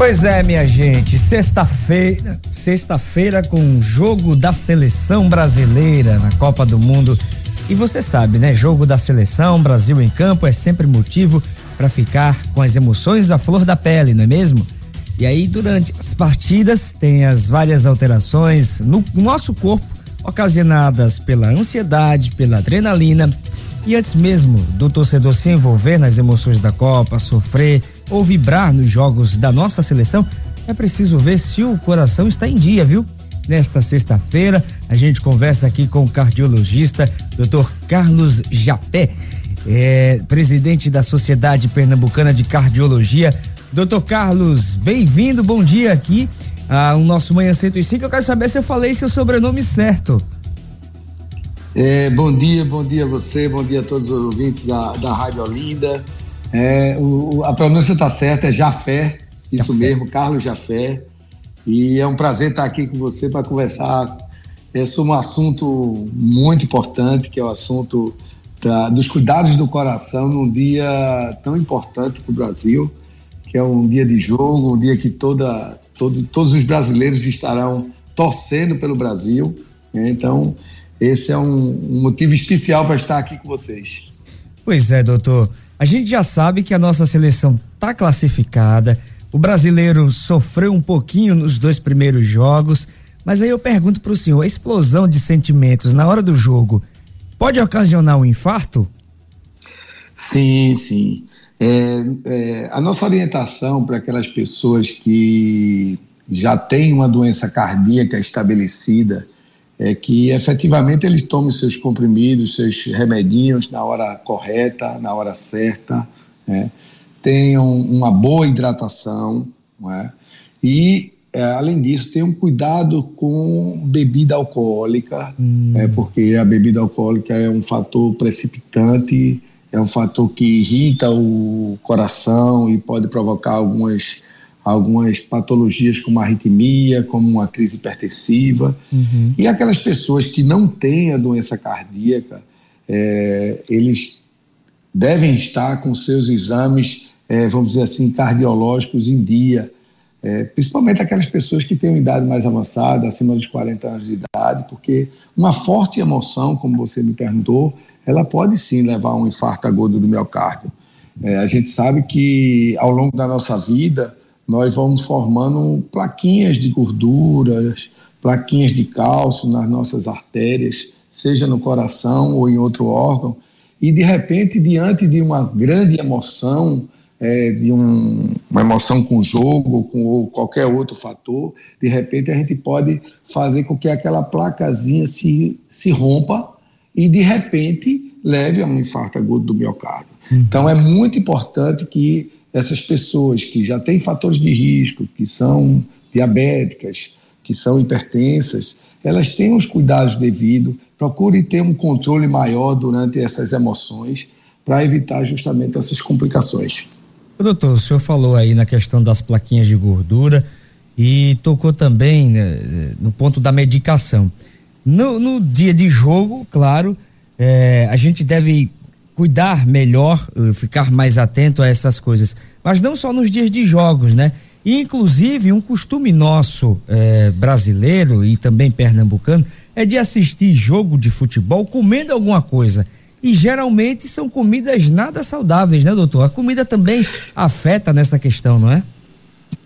Pois é, minha gente, sexta-feira, sexta-feira com o jogo da seleção brasileira na Copa do Mundo. E você sabe, né? Jogo da seleção, Brasil em campo é sempre motivo para ficar com as emoções à flor da pele, não é mesmo? E aí, durante as partidas, tem as várias alterações no nosso corpo, ocasionadas pela ansiedade, pela adrenalina. E antes mesmo do torcedor se envolver nas emoções da Copa, sofrer ou vibrar nos jogos da nossa seleção, é preciso ver se o coração está em dia, viu? Nesta sexta-feira, a gente conversa aqui com o cardiologista, Dr. Carlos Japé, é, presidente da Sociedade Pernambucana de Cardiologia. Doutor Carlos, bem-vindo, bom dia aqui ao nosso Manhã 105. Eu quero saber se eu falei seu sobrenome certo. É, bom dia, bom dia a você, bom dia a todos os ouvintes da, da Rádio Olinda. É, o, a pronúncia está certa, é Jafé, isso Jafé. mesmo, Carlos Jafé. E é um prazer estar aqui com você para conversar é, sobre um assunto muito importante, que é o assunto da, dos cuidados do coração num dia tão importante para o Brasil, que é um dia de jogo, um dia que toda, todo, todos os brasileiros estarão torcendo pelo Brasil. Né? Então, esse é um, um motivo especial para estar aqui com vocês. Pois é, doutor. A gente já sabe que a nossa seleção está classificada. O brasileiro sofreu um pouquinho nos dois primeiros jogos, mas aí eu pergunto para o senhor: a explosão de sentimentos na hora do jogo pode ocasionar um infarto? Sim, sim. É, é, a nossa orientação para aquelas pessoas que já têm uma doença cardíaca estabelecida é que efetivamente eles tomem seus comprimidos, seus remedinhos na hora correta, na hora certa, né? tenham uma boa hidratação, é? e é, além disso tenham cuidado com bebida alcoólica, hum. é, porque a bebida alcoólica é um fator precipitante, é um fator que irrita o coração e pode provocar algumas algumas patologias como arritmia, como uma crise hipertensiva. Uhum. E aquelas pessoas que não têm a doença cardíaca, é, eles devem estar com seus exames, é, vamos dizer assim, cardiológicos em dia. É, principalmente aquelas pessoas que têm uma idade mais avançada, acima dos 40 anos de idade, porque uma forte emoção, como você me perguntou, ela pode sim levar a um infarto agudo do miocárdio. É, a gente sabe que ao longo da nossa vida, nós vamos formando plaquinhas de gorduras, plaquinhas de cálcio nas nossas artérias, seja no coração ou em outro órgão, e de repente, diante de uma grande emoção, é, de um, uma emoção com jogo ou com ou qualquer outro fator, de repente a gente pode fazer com que aquela placazinha se, se rompa e de repente leve a um infarto agudo do miocárdio. Uhum. Então é muito importante que essas pessoas que já têm fatores de risco, que são diabéticas, que são hipertensas, elas tenham os cuidados devidos, procurem ter um controle maior durante essas emoções para evitar justamente essas complicações. Doutor, o senhor falou aí na questão das plaquinhas de gordura e tocou também né, no ponto da medicação. No, no, dia de jogo, claro, é, a gente deve cuidar melhor, eh, ficar mais atento a essas coisas. Mas não só nos dias de jogos, né? Inclusive, um costume nosso eh, brasileiro e também pernambucano é de assistir jogo de futebol comendo alguma coisa. E geralmente são comidas nada saudáveis, né, doutor? A comida também afeta nessa questão, não é?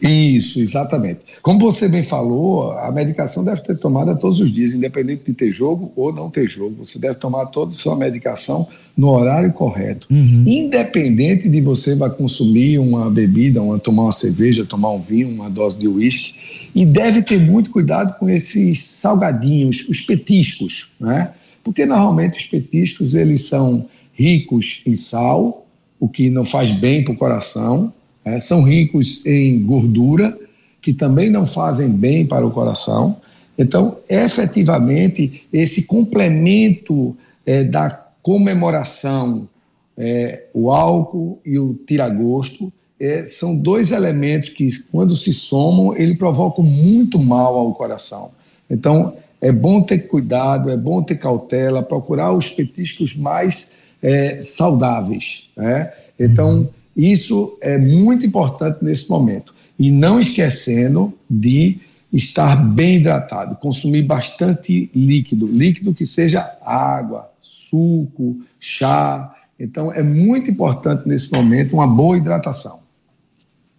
Isso, exatamente. Como você bem falou, a medicação deve ser tomada todos os dias, independente de ter jogo ou não ter jogo. Você deve tomar toda a sua medicação no horário correto. Uhum. Independente de você vai consumir uma bebida, uma, tomar uma cerveja, tomar um vinho, uma dose de uísque. E deve ter muito cuidado com esses salgadinhos, os petiscos, né? Porque normalmente os petiscos eles são ricos em sal, o que não faz bem para o coração, é, são ricos em gordura que também não fazem bem para o coração. Então, efetivamente, esse complemento é, da comemoração, é, o álcool e o tiragosto, é, são dois elementos que, quando se somam, ele provocam muito mal ao coração. Então, é bom ter cuidado, é bom ter cautela, procurar os petiscos mais é, saudáveis. Né? Então, isso é muito importante nesse momento. E não esquecendo de estar bem hidratado, consumir bastante líquido, líquido que seja água, suco, chá. Então, é muito importante nesse momento uma boa hidratação.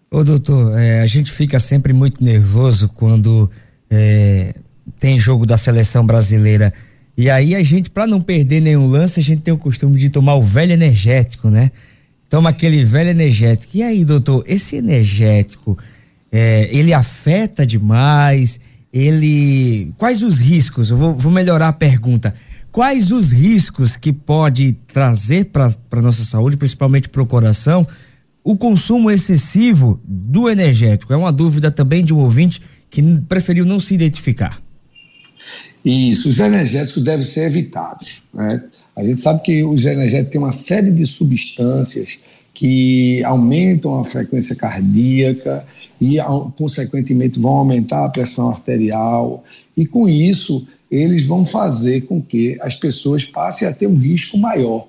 Ô doutor, é, a gente fica sempre muito nervoso quando é, tem jogo da seleção brasileira. E aí a gente, para não perder nenhum lance, a gente tem o costume de tomar o velho energético, né? Toma aquele velho energético. E aí, doutor, esse energético, é, ele afeta demais? Ele. Quais os riscos? Eu vou, vou melhorar a pergunta. Quais os riscos que pode trazer para a nossa saúde, principalmente para o coração, o consumo excessivo do energético? É uma dúvida também de um ouvinte que preferiu não se identificar. Isso, os energéticos devem ser evitados. Né? A gente sabe que os energéticos têm uma série de substâncias que aumentam a frequência cardíaca e, consequentemente, vão aumentar a pressão arterial, e com isso, eles vão fazer com que as pessoas passem a ter um risco maior.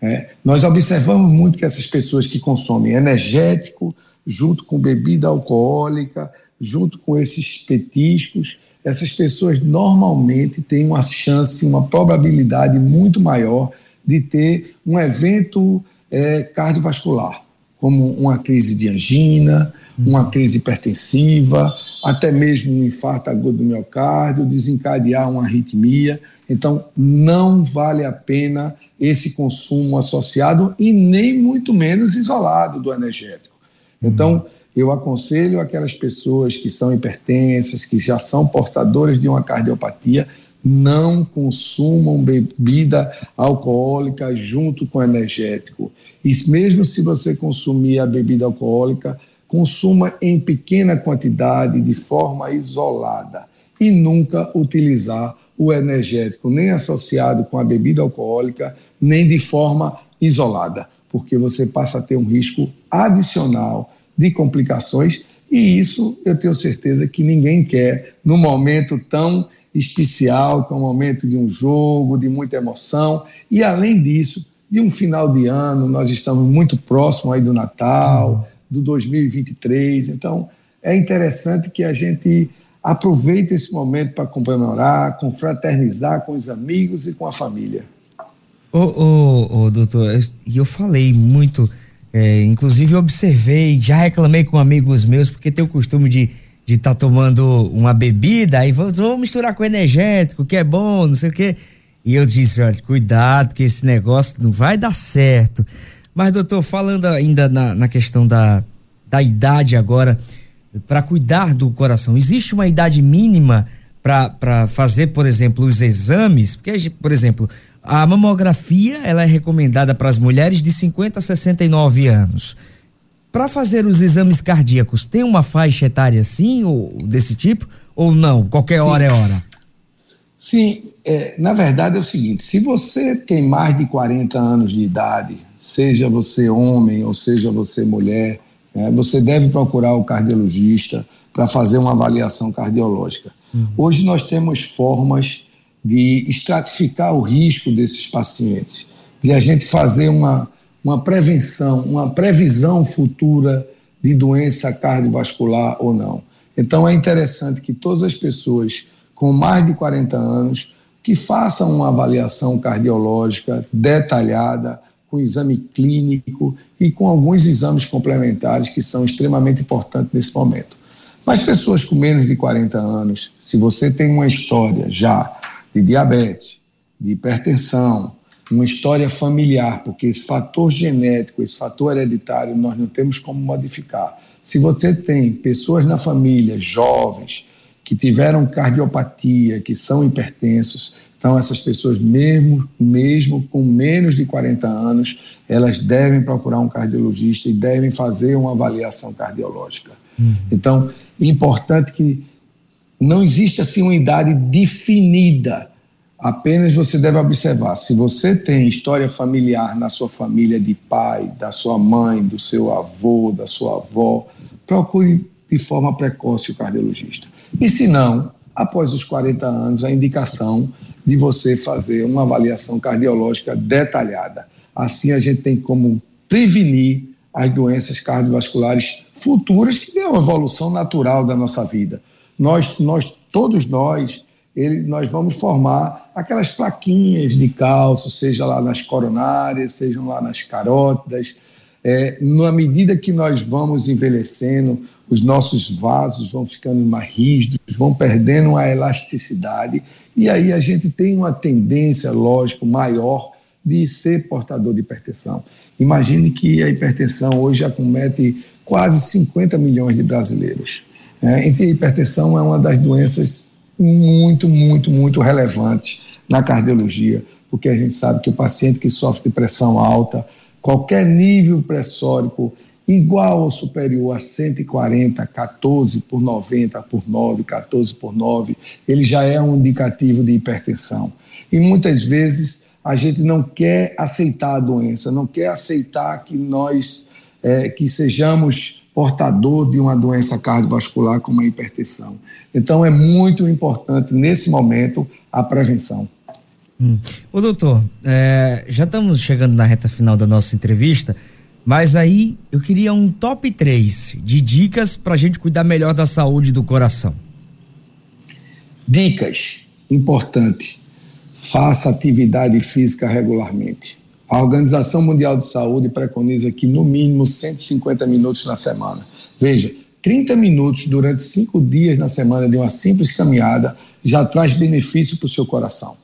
Né? Nós observamos muito que essas pessoas que consomem energético, junto com bebida alcoólica, junto com esses petiscos, essas pessoas normalmente têm uma chance, uma probabilidade muito maior de ter um evento é, cardiovascular, como uma crise de angina, uma crise hipertensiva, até mesmo um infarto agudo do miocárdio, desencadear uma arritmia. Então, não vale a pena esse consumo associado e nem muito menos isolado do energético. Então, eu aconselho aquelas pessoas que são hipertensas, que já são portadoras de uma cardiopatia, não consumam bebida alcoólica junto com energético. E mesmo se você consumir a bebida alcoólica, consuma em pequena quantidade, de forma isolada, e nunca utilizar o energético, nem associado com a bebida alcoólica, nem de forma isolada, porque você passa a ter um risco adicional de complicações, e isso eu tenho certeza que ninguém quer num momento tão especial, que é um momento de um jogo, de muita emoção, e além disso, de um final de ano, nós estamos muito próximo aí do Natal, do 2023, então é interessante que a gente aproveite esse momento para comemorar, confraternizar com os amigos e com a família. Ô, ô, ô doutor, e eu falei muito é, inclusive observei, já reclamei com amigos meus, porque tem o costume de de estar tá tomando uma bebida, aí vamos misturar com energético, que é bom, não sei o quê. E eu disse, olha, cuidado que esse negócio não vai dar certo. Mas, doutor, falando ainda na, na questão da, da idade agora, para cuidar do coração, existe uma idade mínima para fazer, por exemplo, os exames? Porque, por exemplo, a mamografia ela é recomendada para as mulheres de 50 a 69 anos. Para fazer os exames cardíacos, tem uma faixa etária assim, ou desse tipo? Ou não? Qualquer hora é hora? Sim, é, na verdade é o seguinte: se você tem mais de 40 anos de idade, seja você homem ou seja você mulher, é, você deve procurar o cardiologista para fazer uma avaliação cardiológica. Uhum. Hoje nós temos formas de estratificar o risco desses pacientes, de a gente fazer uma, uma prevenção, uma previsão futura de doença cardiovascular ou não. Então é interessante que todas as pessoas com mais de 40 anos que façam uma avaliação cardiológica detalhada, com exame clínico e com alguns exames complementares que são extremamente importantes nesse momento. Mas pessoas com menos de 40 anos, se você tem uma história já de diabetes, de hipertensão, uma história familiar, porque esse fator genético, esse fator hereditário, nós não temos como modificar. Se você tem pessoas na família, jovens, que tiveram cardiopatia, que são hipertensos, então essas pessoas, mesmo, mesmo com menos de 40 anos, elas devem procurar um cardiologista e devem fazer uma avaliação cardiológica. Uhum. Então, importante que não existe assim uma idade definida. Apenas você deve observar. Se você tem história familiar na sua família de pai, da sua mãe, do seu avô, da sua avó, procure de forma precoce o cardiologista. E se não, após os 40 anos, a indicação de você fazer uma avaliação cardiológica detalhada. Assim a gente tem como prevenir as doenças cardiovasculares futuras, que é uma evolução natural da nossa vida. Nós, nós todos nós, ele, nós vamos formar aquelas plaquinhas de cálcio, seja lá nas coronárias, sejam lá nas carótidas. É, na medida que nós vamos envelhecendo, os nossos vasos vão ficando mais rígidos, vão perdendo a elasticidade, e aí a gente tem uma tendência, lógico, maior de ser portador de hipertensão. Imagine que a hipertensão hoje acomete quase 50 milhões de brasileiros. É, e a hipertensão é uma das doenças muito, muito, muito relevantes na cardiologia, porque a gente sabe que o paciente que sofre de pressão alta, qualquer nível pressórico igual ou superior a 140, 14 por 90 por 9, 14 por 9, ele já é um indicativo de hipertensão. E muitas vezes a gente não quer aceitar a doença, não quer aceitar que nós é, que sejamos portador de uma doença cardiovascular como a hipertensão. Então é muito importante nesse momento a prevenção. Hum. Ô doutor, é, já estamos chegando na reta final da nossa entrevista. Mas aí eu queria um top 3 de dicas para a gente cuidar melhor da saúde do coração. Dicas, importante. Faça atividade física regularmente. A Organização Mundial de Saúde preconiza que no mínimo 150 minutos na semana. Veja, 30 minutos durante cinco dias na semana de uma simples caminhada já traz benefício para o seu coração.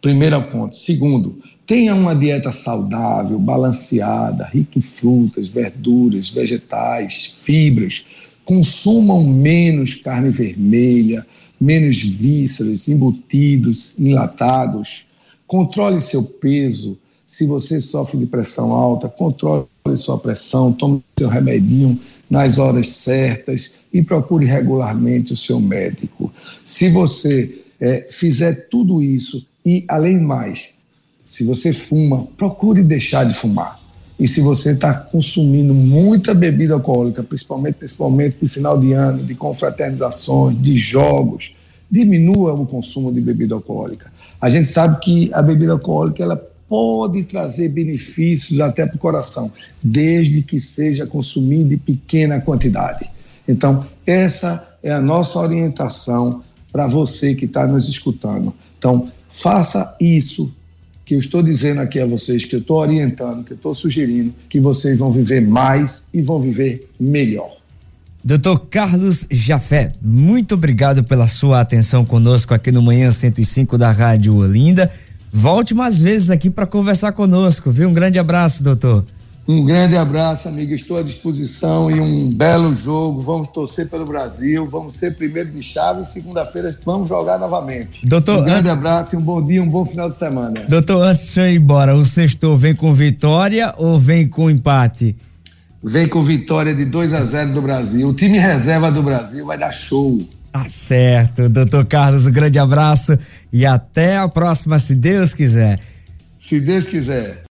Primeiro ponto. Segundo, Tenha uma dieta saudável, balanceada, rica em frutas, verduras, vegetais, fibras. Consumam menos carne vermelha, menos vísceras, embutidos, enlatados. Controle seu peso. Se você sofre de pressão alta, controle sua pressão, tome seu remedinho nas horas certas e procure regularmente o seu médico. Se você é, fizer tudo isso e, além mais, se você fuma, procure deixar de fumar. E se você está consumindo muita bebida alcoólica, principalmente nesse momento de final de ano, de confraternizações, de jogos, diminua o consumo de bebida alcoólica. A gente sabe que a bebida alcoólica ela pode trazer benefícios até para o coração, desde que seja consumida em pequena quantidade. Então, essa é a nossa orientação para você que está nos escutando. Então, faça isso que eu estou dizendo aqui a vocês, que eu estou orientando, que eu estou sugerindo, que vocês vão viver mais e vão viver melhor. Doutor Carlos Jafé, muito obrigado pela sua atenção conosco aqui no Manhã 105 da Rádio Olinda. Volte mais vezes aqui para conversar conosco, viu? Um grande abraço, doutor. Um grande abraço, amigo. Estou à disposição e um belo jogo. Vamos torcer pelo Brasil. Vamos ser primeiro de chave e segunda-feira vamos jogar novamente. Doutor, um grande antes... abraço e um bom dia, um bom final de semana. Doutor, antes de eu ir embora, o sexto vem com vitória ou vem com empate? Vem com vitória de 2 a 0 do Brasil. O time reserva do Brasil vai dar show. Tá certo, doutor Carlos, um grande abraço e até a próxima, se Deus quiser. Se Deus quiser.